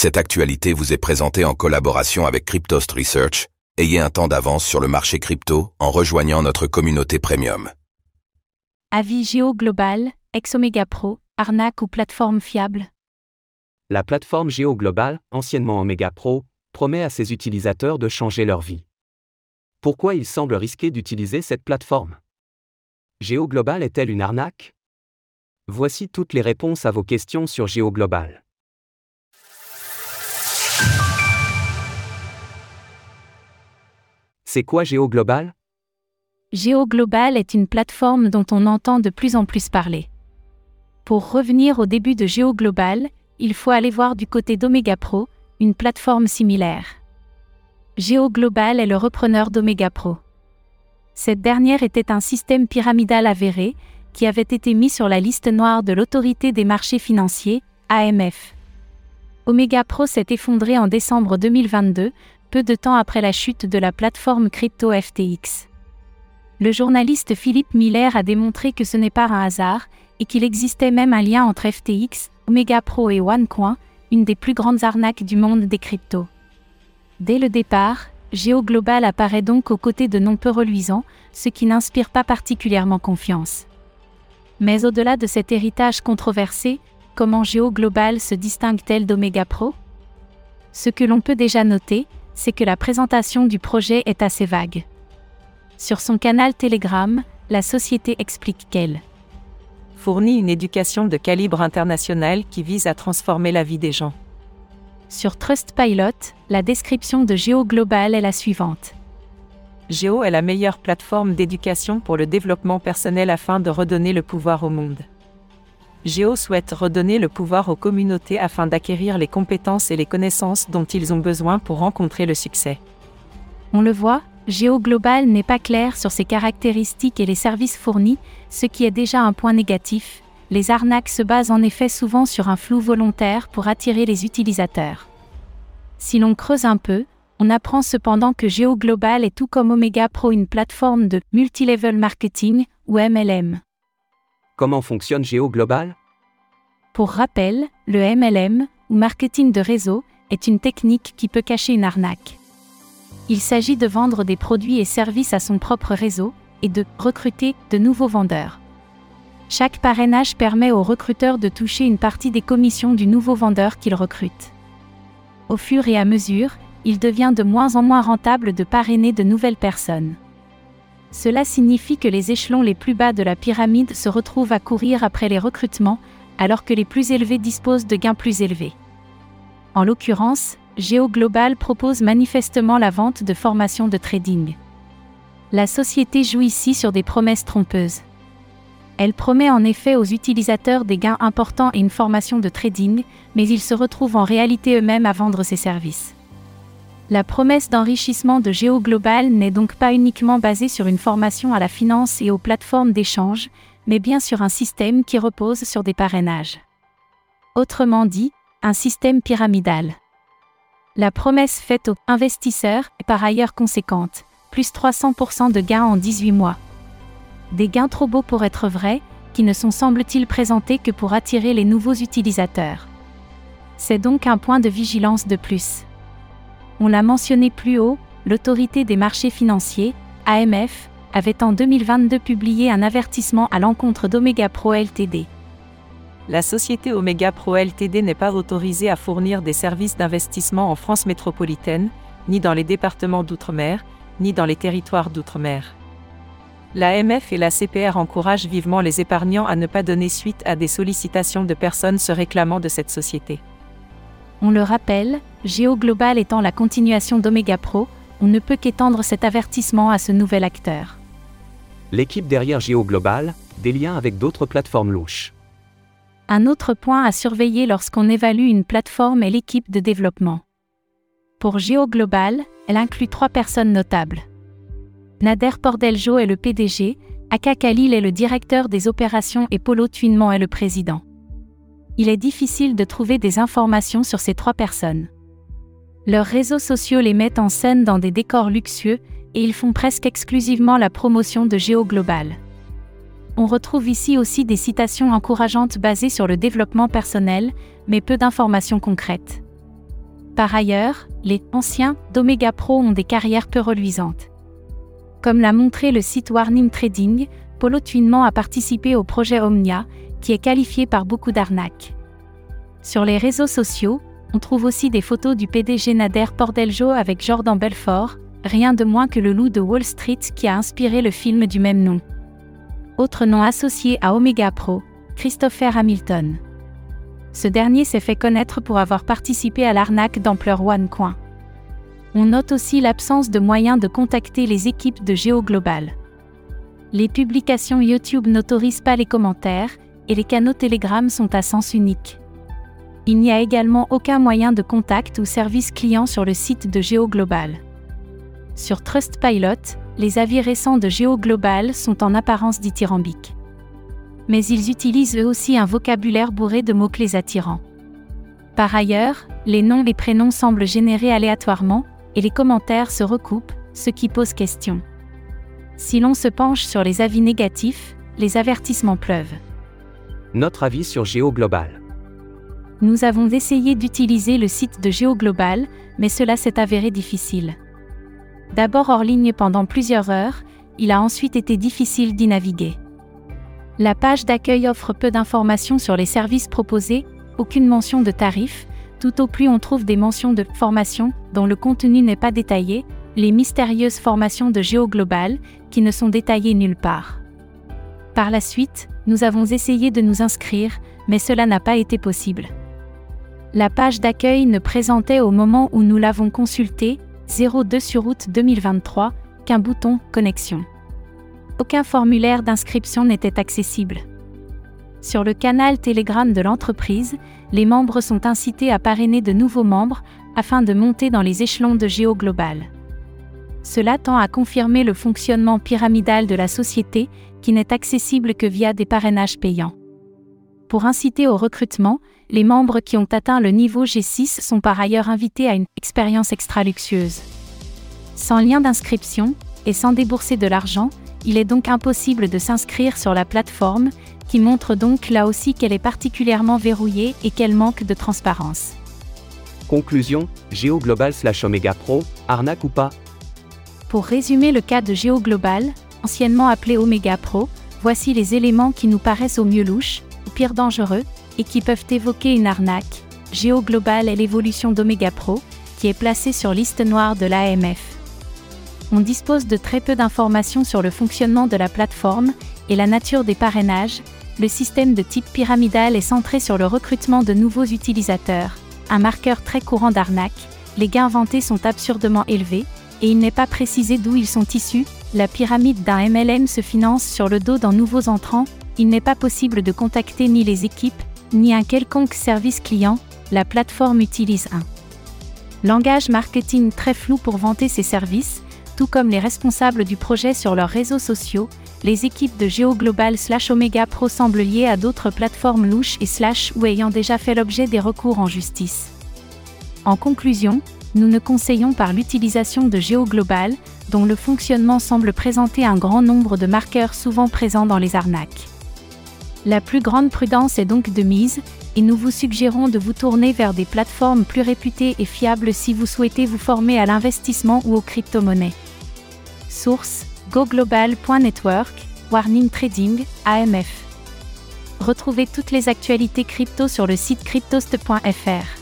Cette actualité vous est présentée en collaboration avec Cryptost Research. Ayez un temps d'avance sur le marché crypto en rejoignant notre communauté premium. Avis Géo Global, ex-Omega Pro, arnaque ou plateforme fiable La plateforme Géo Global, anciennement Omega Pro, promet à ses utilisateurs de changer leur vie. Pourquoi il semble risqué d'utiliser cette plateforme? Géo Global est-elle une arnaque? Voici toutes les réponses à vos questions sur Géo Global. C'est quoi Géo Global Géo Global est une plateforme dont on entend de plus en plus parler. Pour revenir au début de Géo Global, il faut aller voir du côté d'Omega Pro, une plateforme similaire. Géo Global est le repreneur d'Omega Pro. Cette dernière était un système pyramidal avéré, qui avait été mis sur la liste noire de l'autorité des marchés financiers, AMF. Omega Pro s'est effondré en décembre 2022, peu de temps après la chute de la plateforme crypto FTX. Le journaliste Philippe Miller a démontré que ce n'est pas un hasard, et qu'il existait même un lien entre FTX, Omega Pro et OneCoin, une des plus grandes arnaques du monde des cryptos. Dès le départ, Géo Global apparaît donc aux côtés de noms peu reluisants, ce qui n'inspire pas particulièrement confiance. Mais au-delà de cet héritage controversé, comment Géo Global se distingue-t-elle d'Omega Pro? Ce que l'on peut déjà noter, c'est que la présentation du projet est assez vague. Sur son canal Telegram, la société explique qu'elle fournit une éducation de calibre international qui vise à transformer la vie des gens. Sur Trustpilot, la description de Géo Global est la suivante. Géo est la meilleure plateforme d'éducation pour le développement personnel afin de redonner le pouvoir au monde. Géo souhaite redonner le pouvoir aux communautés afin d'acquérir les compétences et les connaissances dont ils ont besoin pour rencontrer le succès. On le voit, Géo Global n'est pas clair sur ses caractéristiques et les services fournis, ce qui est déjà un point négatif. Les arnaques se basent en effet souvent sur un flou volontaire pour attirer les utilisateurs. Si l'on creuse un peu, on apprend cependant que Géo Global est tout comme Omega Pro une plateforme de multilevel marketing ou MLM. Comment fonctionne Géo Global? Pour rappel, le MLM, ou marketing de réseau, est une technique qui peut cacher une arnaque. Il s'agit de vendre des produits et services à son propre réseau, et de recruter de nouveaux vendeurs. Chaque parrainage permet au recruteur de toucher une partie des commissions du nouveau vendeur qu'il recrute. Au fur et à mesure, il devient de moins en moins rentable de parrainer de nouvelles personnes. Cela signifie que les échelons les plus bas de la pyramide se retrouvent à courir après les recrutements, alors que les plus élevés disposent de gains plus élevés. En l'occurrence, Géo Global propose manifestement la vente de formations de trading. La société joue ici sur des promesses trompeuses. Elle promet en effet aux utilisateurs des gains importants et une formation de trading, mais ils se retrouvent en réalité eux-mêmes à vendre ces services. La promesse d'enrichissement de GeoGlobal n'est donc pas uniquement basée sur une formation à la finance et aux plateformes d'échange, mais bien sur un système qui repose sur des parrainages. Autrement dit, un système pyramidal. La promesse faite aux investisseurs est par ailleurs conséquente, plus 300% de gains en 18 mois. Des gains trop beaux pour être vrais, qui ne sont semble-t-il présentés que pour attirer les nouveaux utilisateurs. C'est donc un point de vigilance de plus. On l'a mentionné plus haut, l'autorité des marchés financiers, AMF, avait en 2022 publié un avertissement à l'encontre d'Omega Pro Ltd. La société Omega Pro Ltd n'est pas autorisée à fournir des services d'investissement en France métropolitaine, ni dans les départements d'outre-mer, ni dans les territoires d'outre-mer. L'AMF et la CPR encouragent vivement les épargnants à ne pas donner suite à des sollicitations de personnes se réclamant de cette société. On le rappelle, Géo Global étant la continuation d'Omega Pro, on ne peut qu'étendre cet avertissement à ce nouvel acteur. L'équipe derrière Géo Global, des liens avec d'autres plateformes louches. Un autre point à surveiller lorsqu'on évalue une plateforme est l'équipe de développement. Pour Géo Global, elle inclut trois personnes notables. Nader Pordeljo est le PDG, Aka Khalil est le directeur des opérations et Polo Tuinement est le président il est difficile de trouver des informations sur ces trois personnes. Leurs réseaux sociaux les mettent en scène dans des décors luxueux, et ils font presque exclusivement la promotion de Géo Global. On retrouve ici aussi des citations encourageantes basées sur le développement personnel, mais peu d'informations concrètes. Par ailleurs, les anciens d'Omega Pro ont des carrières peu reluisantes. Comme l'a montré le site Warning Trading, Polo Tuinement a participé au projet Omnia, qui est qualifié par beaucoup d'arnaques. Sur les réseaux sociaux, on trouve aussi des photos du PDG Nader Pordeljo avec Jordan Belfort, rien de moins que le loup de Wall Street qui a inspiré le film du même nom. Autre nom associé à Omega Pro, Christopher Hamilton. Ce dernier s'est fait connaître pour avoir participé à l'arnaque d'ampleur OneCoin. On note aussi l'absence de moyens de contacter les équipes de GeoGlobal. Les publications YouTube n'autorisent pas les commentaires, et les canaux Telegram sont à sens unique. Il n'y a également aucun moyen de contact ou service client sur le site de GeoGlobal. Sur Trustpilot, les avis récents de GeoGlobal sont en apparence dithyrambiques. Mais ils utilisent eux aussi un vocabulaire bourré de mots-clés attirants. Par ailleurs, les noms et prénoms semblent générés aléatoirement, et les commentaires se recoupent, ce qui pose question. Si l'on se penche sur les avis négatifs, les avertissements pleuvent. Notre avis sur GeoGlobal. Nous avons essayé d'utiliser le site de GeoGlobal, mais cela s'est avéré difficile. D'abord hors ligne pendant plusieurs heures, il a ensuite été difficile d'y naviguer. La page d'accueil offre peu d'informations sur les services proposés, aucune mention de tarifs, tout au plus on trouve des mentions de formation dont le contenu n'est pas détaillé, les mystérieuses formations de GeoGlobal qui ne sont détaillées nulle part. Par la suite, nous avons essayé de nous inscrire, mais cela n'a pas été possible. La page d'accueil ne présentait au moment où nous l'avons consultée 02 sur août 2023 qu'un bouton Connexion. Aucun formulaire d'inscription n'était accessible. Sur le canal Telegram de l'entreprise, les membres sont incités à parrainer de nouveaux membres afin de monter dans les échelons de Géo Global. Cela tend à confirmer le fonctionnement pyramidal de la société qui n'est accessible que via des parrainages payants. Pour inciter au recrutement, les membres qui ont atteint le niveau G6 sont par ailleurs invités à une expérience extra-luxueuse. Sans lien d'inscription, et sans débourser de l'argent, il est donc impossible de s'inscrire sur la plateforme, qui montre donc là aussi qu'elle est particulièrement verrouillée et qu'elle manque de transparence. Conclusion, Géo Global slash Omega Pro, arnaque ou pas Pour résumer le cas de Géo Global, anciennement appelé Omega Pro, voici les éléments qui nous paraissent au mieux louches, au pire dangereux, et qui peuvent évoquer une arnaque. Géo Global est l'évolution d'Omega Pro, qui est placée sur liste noire de l'AMF. On dispose de très peu d'informations sur le fonctionnement de la plateforme et la nature des parrainages. Le système de type pyramidal est centré sur le recrutement de nouveaux utilisateurs, un marqueur très courant d'arnaque. Les gains inventés sont absurdement élevés, et il n'est pas précisé d'où ils sont issus. La pyramide d'un MLM se finance sur le dos d'un nouveaux entrants. Il n'est pas possible de contacter ni les équipes, ni un quelconque service client, la plateforme utilise un langage marketing très flou pour vanter ses services, tout comme les responsables du projet sur leurs réseaux sociaux, les équipes de GeoGlobal slash Omega Pro semblent liées à d'autres plateformes louches et slash ou ayant déjà fait l'objet des recours en justice. En conclusion, nous ne conseillons par l'utilisation de GeoGlobal, dont le fonctionnement semble présenter un grand nombre de marqueurs souvent présents dans les arnaques. La plus grande prudence est donc de mise, et nous vous suggérons de vous tourner vers des plateformes plus réputées et fiables si vous souhaitez vous former à l'investissement ou aux crypto-monnaies. Source GoGlobal.network, Warning Trading, AMF. Retrouvez toutes les actualités crypto sur le site cryptost.fr.